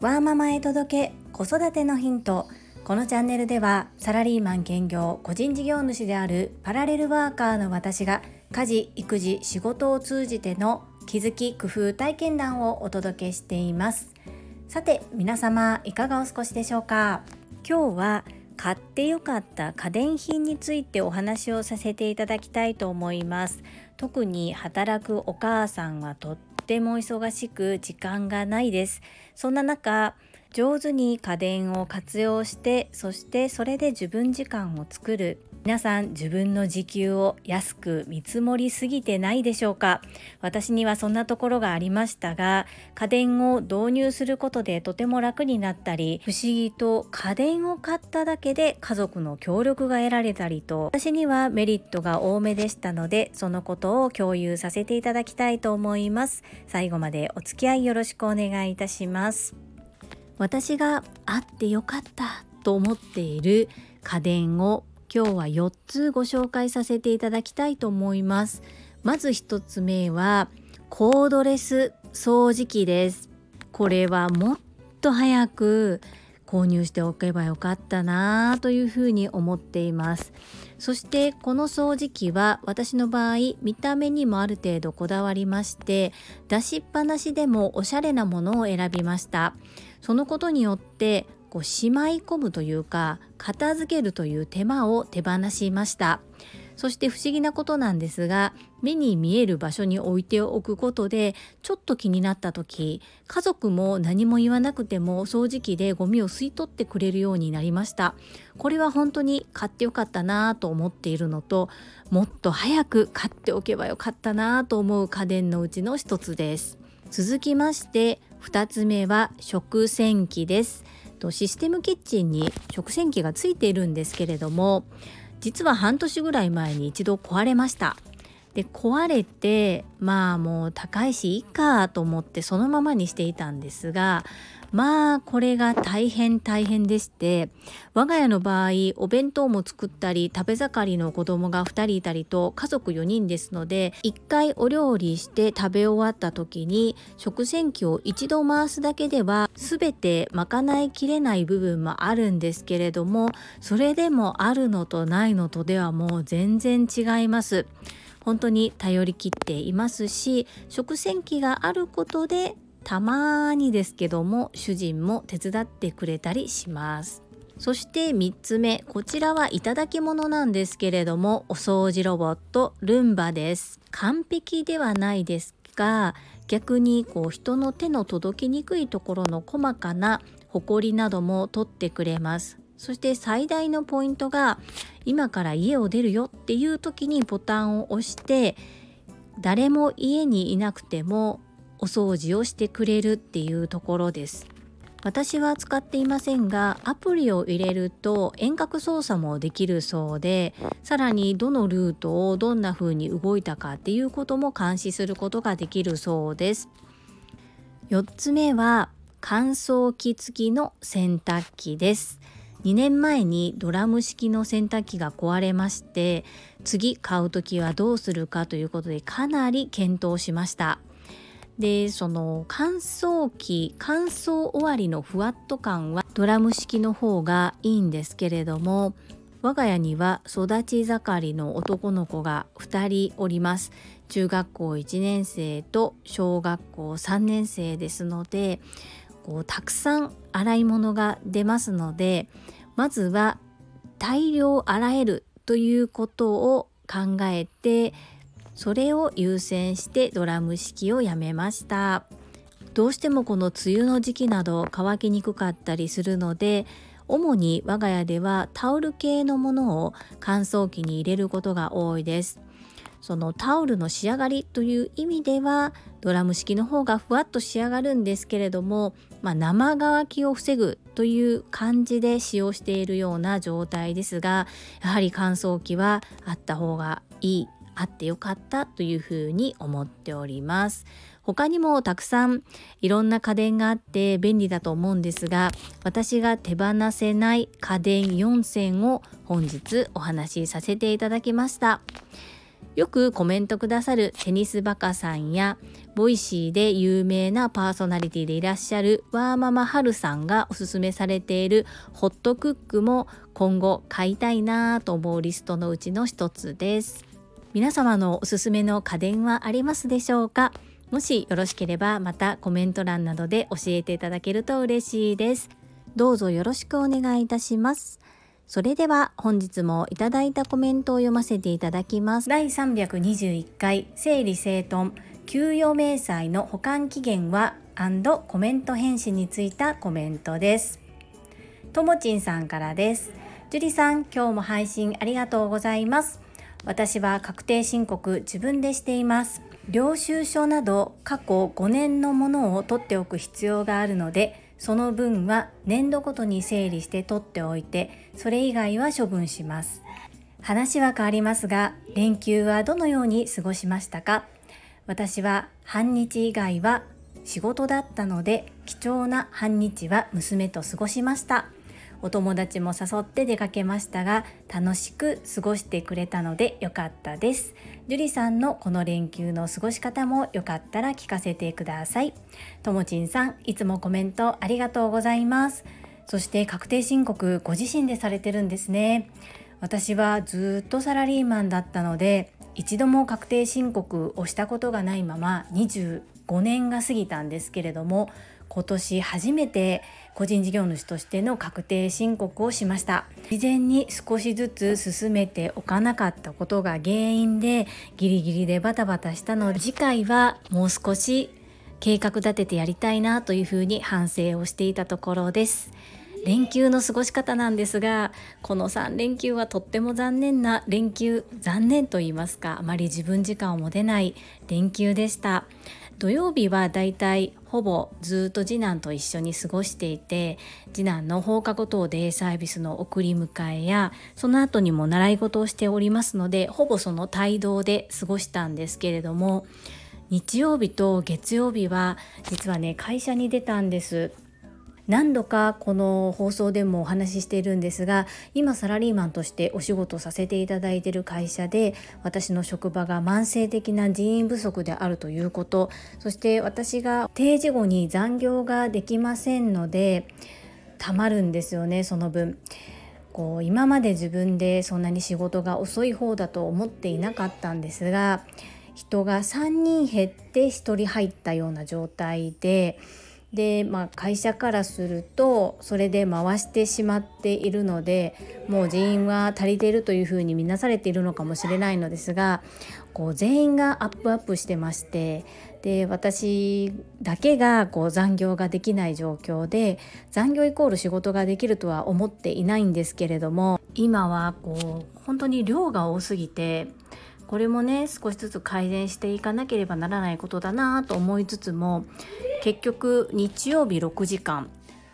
ワーママへ届け子育てのヒント。このチャンネルではサラリーマン兼業個人事業主であるパラレルワーカーの私が家事育児仕事を通じての気づき工夫体験談をお届けしています。さて皆様いかがお過ごしでしょうか？今日は買ってよかった家電品についてお話をさせていただきたいと思います。特に働くお母さんはとっても忙しく時間がないです。そんな中上手に家電を活用してそしてそれで自分時間を作る。皆さん自分の時給を安く見積もりすぎてないでしょうか？私にはそんなところがありましたが家電を導入することでとても楽になったり不思議と家電を買っただけで家族の協力が得られたりと私にはメリットが多めでしたのでそのことを共有させていただきたいと思います。最後までお付き合いよろしくお願いいたします。私があってよかったと思っている家電を今日は4つご紹介させていただきたいと思います。まず1つ目はコードレス掃除機です。これはもっと早く購入しておけばよかったなというふうに思っています。そしてこの掃除機は私の場合見た目にもある程度こだわりまして出しっぱなしでもおしゃれなものを選びました。そのことによってこうしまい込むというか片付けるという手間を手放しました。そして不思議なことなんですが目に見える場所に置いておくことでちょっと気になった時家族も何も言わなくても掃除機でゴミを吸い取ってくれるようになりました。これは本当に買ってよかったなと思っているのともっと早く買っておけばよかったなと思う家電のうちの一つです。続きまして2つ目は食洗機です。とシステムキッチンに食洗機がついているんですけれども実は半年ぐらい前に一度壊れました。で壊れてまあもう高いしいいかと思ってそのままにしていたんですがまあこれが大変大変でして我が家の場合お弁当も作ったり食べ盛りの子供が2人いたりと家族4人ですので1回お料理して食べ終わった時に食洗機を一度回すだけでは全て賄いきれない部分もあるんですけれどもそれでもあるのとないのとではもう全然違います。本当に頼りきっていますし食洗機があることでたまにですけども主人も手伝ってくれたりします。そして3つ目こちらはいただき物なんですけれどもお掃除ロボットルンバです。完璧ではないですが逆にこう人の手の届きにくいところの細かなホコリなども取ってくれます。そして最大のポイントが今から家を出るよっていう時にボタンを押して誰も家にいなくてもお掃除をしてくれるっていうところです。私は使っていませんがアプリを入れると遠隔操作もできるそうでさらにどのルートをどんな風に動いたかっていうことも監視することができるそうです。4つ目は乾燥機付きの洗濯機です。2年前にドラム式の洗濯機が壊れまして次買う時はどうするかということでかなり検討しました。でその乾燥機乾燥終わりのふわっと感はドラム式の方がいいんですけれども我が家には育ち盛りの男の子が2人おります。中学校1年生と小学校3年生ですのでこうたくさん洗い物が出ますのでまずは大量洗えるということを考えてそれを優先してドラム式をやめました。どうしてもこの梅雨の時期など乾きにくかったりするので主に我が家ではタオル系のものを乾燥機に入れることが多いです。そのタオルの仕上がりという意味ではドラム式の方がふわっと仕上がるんですけれども、まあ、生乾きを防ぐという感じで使用しているような状態ですがやはり乾燥機はあった方がいい。あってよかったというふうに思っております。他にもたくさんいろんな家電があって便利だと思うんですが私が手放せない家電4選を本日お話しさせていただきました。よくコメントくださるテニスバカさんやボイシーで有名なパーソナリティでいらっしゃるワーママハルさんがおすすめされているホットクックも今後買いたいなと思うリストのうちの一つです。皆様のおすすめの家電はありますでしょうか？もしよろしければまたコメント欄などで教えていただけると嬉しいです。どうぞよろしくお願いいたします。それでは本日もいただいたコメントを読ませていただきます。第321回整理整頓給与明細の保管期限はコメント返信についたコメントです。ともちんさんからです。樹里さん今日も配信ありがとうございます。私は確定申告自分でしています。領収書など過去5年のものを取っておく必要があるのでその分は年度ごとに整理して取っておいてそれ以外は処分します。話は変わりますが連休はどのように過ごしましたか？私は半日以外は仕事だったので貴重な半日は娘と過ごしました。お友達も誘って出かけましたが楽しく過ごしてくれたので良かったです。樹里さんのこの連休の過ごし方もよかったら聞かせてください。ともちんさんいつもコメントありがとうございます。そして確定申告ご自身でされてるんですね。私はずっとサラリーマンだったので一度も確定申告をしたことがないまま25年が過ぎたんですけれども今年初めて個人事業主としての確定申告をしました。事前に少しずつ進めておかなかったことが原因でギリギリでバタバタしたので次回はもう少し計画立ててやりたいなというふうに反省をしていたところです。連休の過ごし方なんですがこの3連休はとっても残念な連休残念と言いますかあまり自分時間を持てない連休でした。土曜日はだいたいほぼずっと次男と一緒に過ごしていて次男の放課後等デイサービスの送り迎えやその後にも習い事をしておりますのでほぼその帯同で過ごしたんですけれども日曜日と月曜日は実はね会社に出たんです。何度かこの放送でもお話ししているんですが今サラリーマンとしてお仕事させていただいている会社で私の職場が慢性的な人員不足であるということそして私が定時後に残業ができませんのでたまるんですよねその分。こう今まで自分でそんなに仕事が遅い方だと思っていなかったんですが人が3人減って1人入ったような状態でで、まあ、会社からするとそれで回してしまっているのでもう人員は足りているというふうに見なされているのかもしれないのですがこう全員がアップアップしてましてで私だけがこう残業ができない状況で残業イコール仕事ができるとは思っていないんですけれども今はこう本当に量が多すぎてこれもね少しずつ改善していかなければならないことだなと思いつつも結局日曜日6時間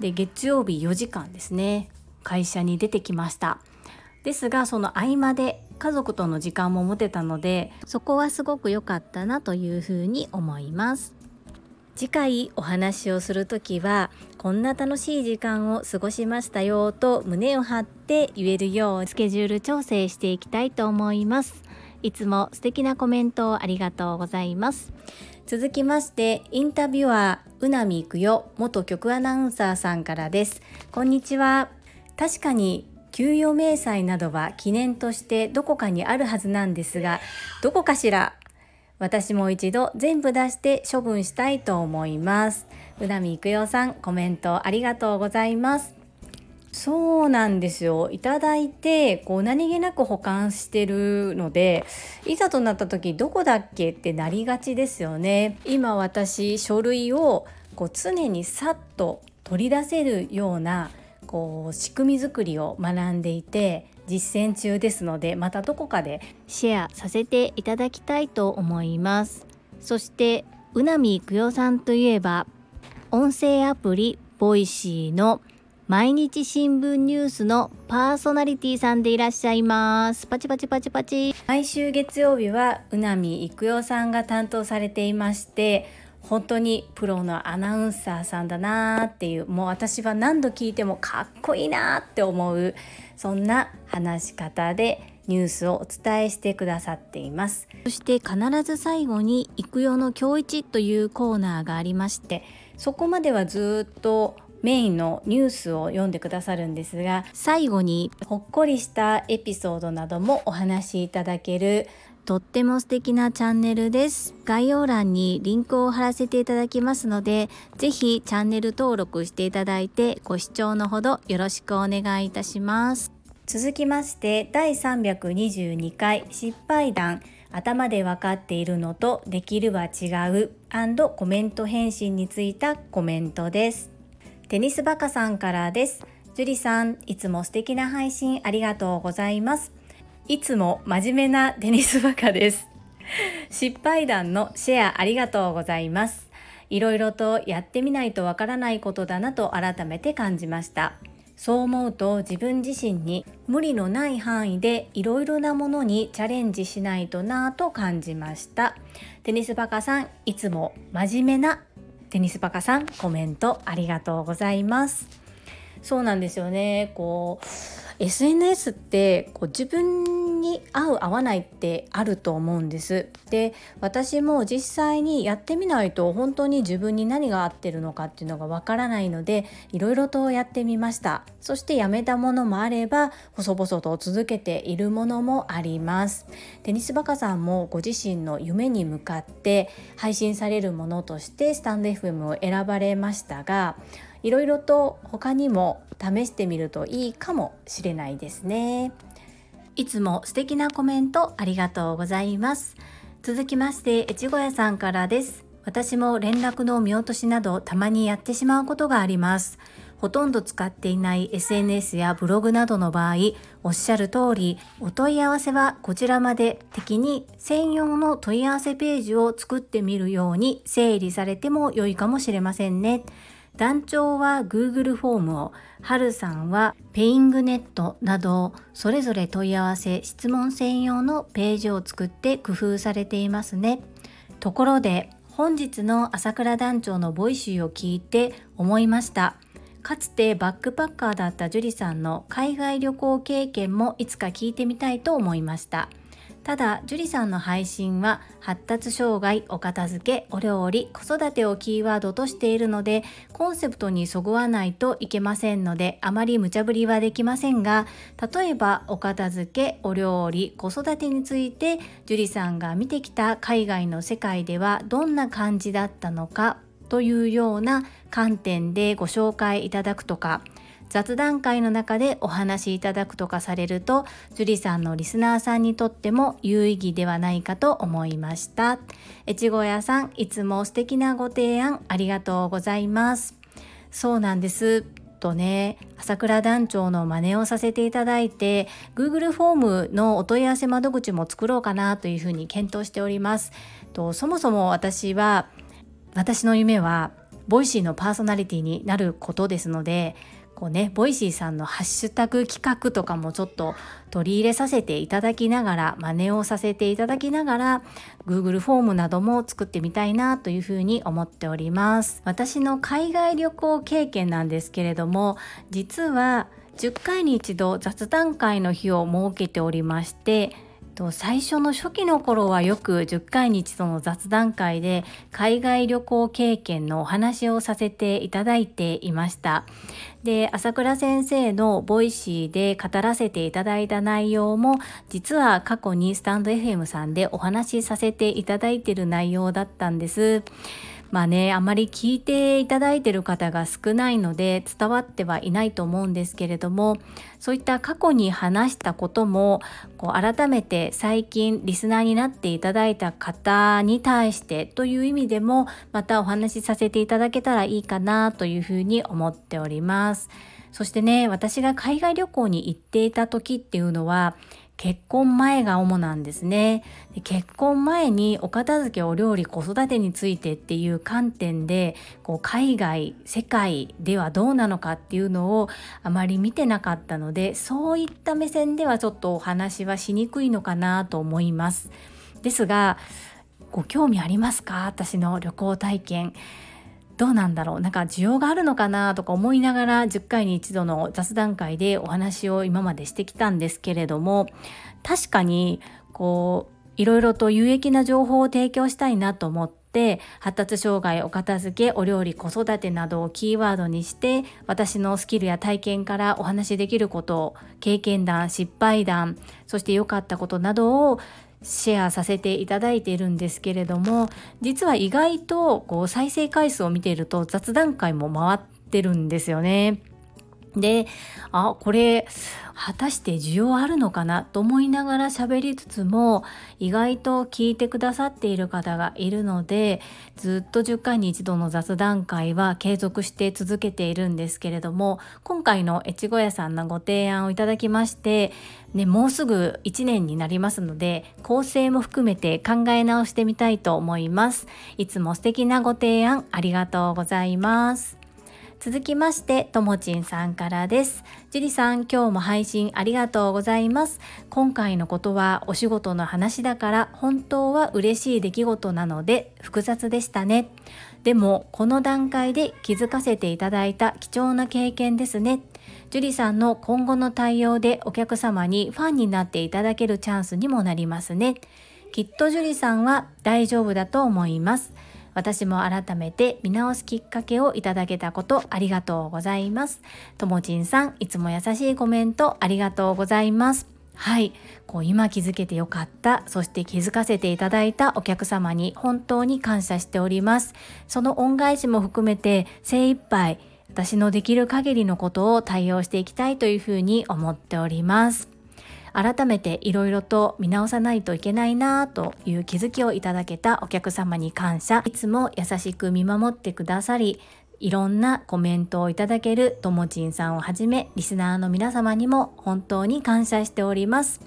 で月曜日4時間ですね会社に出てきました。ですがその合間で家族との時間も持てたのでそこはすごく良かったなというふうに思います。次回お話をする時はこんな楽しい時間を過ごしましたよと胸を張って言えるようスケジュール調整していきたいと思います。いつも素敵なコメントをありがとうございます。続きましてインタビュアーうなみいくよ元局アナウンサーさんからです。こんにちは。確かに給与明細などは記念としてどこかにあるはずなんですがどこかしら私も一度全部出して処分したいと思います。うなみいくよさんコメントありがとうございます。そうなんですよ。いただいてこう何気なく保管してるのでいざとなった時どこだっけってなりがちですよね。今私書類をこう常にさっと取り出せるようなこう仕組み作りを学んでいて実践中ですのでまたどこかでシェアさせていただきたいと思います。そしてうなみいくよさんといえば音声アプリボイシーの毎日新聞ニュースのパーソナリティさんでいらっしゃいます。パチパチパチパチ。毎週月曜日はうなみいくよさんが担当されていまして、本当にプロのアナウンサーさんだなーっていう、もう私は何度聞いてもかっこいいなって思う、そんな話し方でニュースをお伝えしてくださっていますそして必ず最後に「育用の今日一」というコーナーがありましてそこまではずっとメインのニュースを読んでくださるんですが最後にほっこりしたエピソードなどもお話しいただけるとっても素敵なチャンネルです。概要欄にリンクを貼らせていただきますのでぜひチャンネル登録していただいてご視聴のほどよろしくお願いいたします。続きまして第322回失敗談。頭で分かっているのとできるは違う。コメント返信についたコメントです。テニスバカさんからです。ジュリさんいつも素敵な配信ありがとうございます。いつも真面目なテニスバカです。失敗談のシェアありがとうございます。いろいろとやってみないとわからないことだなと改めて感じました。そう思うと自分自身に無理のない範囲でいろいろなものにチャレンジしないとなぁと感じました。テニスバカさんいつも真面目なテニスバカさんコメントありがとうございます。そうなんですよね。こう SNS ってこう自分に合う合わないってあると思うんです。で私も実際にやってみないと本当に自分に何が合ってるのかっていうのがわからないのでいろいろとやってみました。そしてやめたものもあれば細々と続けているものもあります。テニスバカさんもご自身の夢に向かって配信されるものとしてスタンド FM を選ばれましたがいろいろと他にも試してみるといいかもしれないですね。いつも素敵なコメントありがとうございます。続きまして越後屋さんからです。私も連絡の見落としなどたまにやってしまうことがあります。ほとんど使っていない SNS やブログなどの場合おっしゃる通りお問い合わせはこちらまで的に専用の問い合わせページを作ってみるように整理されても良いかもしれませんね。団長は Google フォームを、はるさんはペイングネットなどそれぞれ問い合わせ質問専用のページを作って工夫されていますね。ところで本日の朝倉団長のボイシーを聞いて思いました。かつてバックパッカーだった樹里さんの海外旅行経験もいつか聞いてみたいと思いました。ただ樹里さんの配信は発達障害お片付けお料理子育てをキーワードとしているのでコンセプトにそぐわないといけませんのであまり無茶ぶりはできませんが例えばお片付けお料理子育てについて樹里さんが見てきた海外の世界ではどんな感じだったのかというような観点でご紹介いただくとか雑談会の中でお話しいただくとかされると樹里さんのリスナーさんにとっても有意義ではないかと思いました。越後屋さんいつも素敵なご提案ありがとうございます。そうなんです。とね朝倉団長の真似をさせていただいて Google フォームのお問い合わせ窓口も作ろうかなというふうに検討しております。とそもそも私は私の夢は Voicy のパーソナリティになることですのでこうね Voicy さんのハッシュタグ企画とかもちょっと取り入れさせていただきながら真似をさせていただきながら Google フォームなども作ってみたいなというふうに思っております。私の海外旅行経験なんですけれども実は10回に一度雑談会の日を設けておりましてと最初の初期の頃はよく10回に一度の雑談会で海外旅行経験のお話をさせていただいていました。で、朝倉先生の Voicy で語らせていただいた内容も実は過去にスタンド FM さんでお話しさせていただいている内容だったんです。まあねあまり聞いていただいている方が少ないので伝わってはいないと思うんですけれどもそういった過去に話したこともこう改めて最近リスナーになっていただいた方に対してという意味でもまたお話しさせていただけたらいいかなというふうに思っております。そしてね私が海外旅行に行っていた時っていうのは結婚前が主なんですね。で結婚前にお片付けお料理子育てについてっていう観点でこう海外世界ではどうなのかっていうのをあまり見てなかったのでそういった目線ではちょっとお話はしにくいのかなと思います。ですがご興味ありますか？私の旅行体験。どうなんだろう。なんか需要があるのかなとか思いながら10回に一度の雑談会でお話を今までしてきたんですけれども確かにこういろいろと有益な情報を提供したいなと思って発達障害お片付けお料理子育てなどをキーワードにして私のスキルや体験からお話しできること経験談失敗談そして良かったことなどをシェアさせていただいているんですけれども実は意外とこう再生回数を見ていると雑談会も回ってるんですよね。であこれ果たして需要あるのかなと思いながら喋りつつも意外と聞いてくださっている方がいるのでずっと10回に一度の雑談会は継続して続けているんですけれども今回の越後屋さんのご提案をいただきましてね、もうすぐ1年になりますので構成も含めて考え直してみたいと思います。いつも素敵なご提案ありがとうございます。続きまして、ともちんさんからです。樹里さん、今日も配信ありがとうございます。今回のことはお仕事の話だから本当は嬉しい出来事なので複雑でしたね。でも、この段階で気づかせていただいた貴重な経験ですね。樹里さんの今後の対応でお客様にファンになっていただけるチャンスにもなりますね。きっと樹里さんは大丈夫だと思います。私も改めて見直すきっかけをいただけたことありがとうございます。ともちんさん、いつも優しいコメントありがとうございます。はい。こう今気づけてよかった。そして気づかせていただいたお客様に本当に感謝しております。その恩返しも含めて精一杯私のできる限りのことを対応していきたいというふうに思っております。改めていろいろと見直さないといけないなという気づきをいただけたお客様に感謝。いつも優しく見守ってくださりいろんなコメントをいただけるともちんさんをはじめリスナーの皆様にも本当に感謝しております。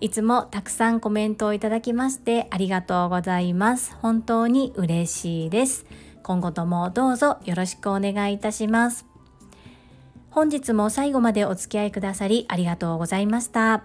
いつもたくさんコメントをいただきましてありがとうございます。本当に嬉しいです。今後ともどうぞよろしくお願いいたします。本日も最後までお付き合いくださりありがとうございました。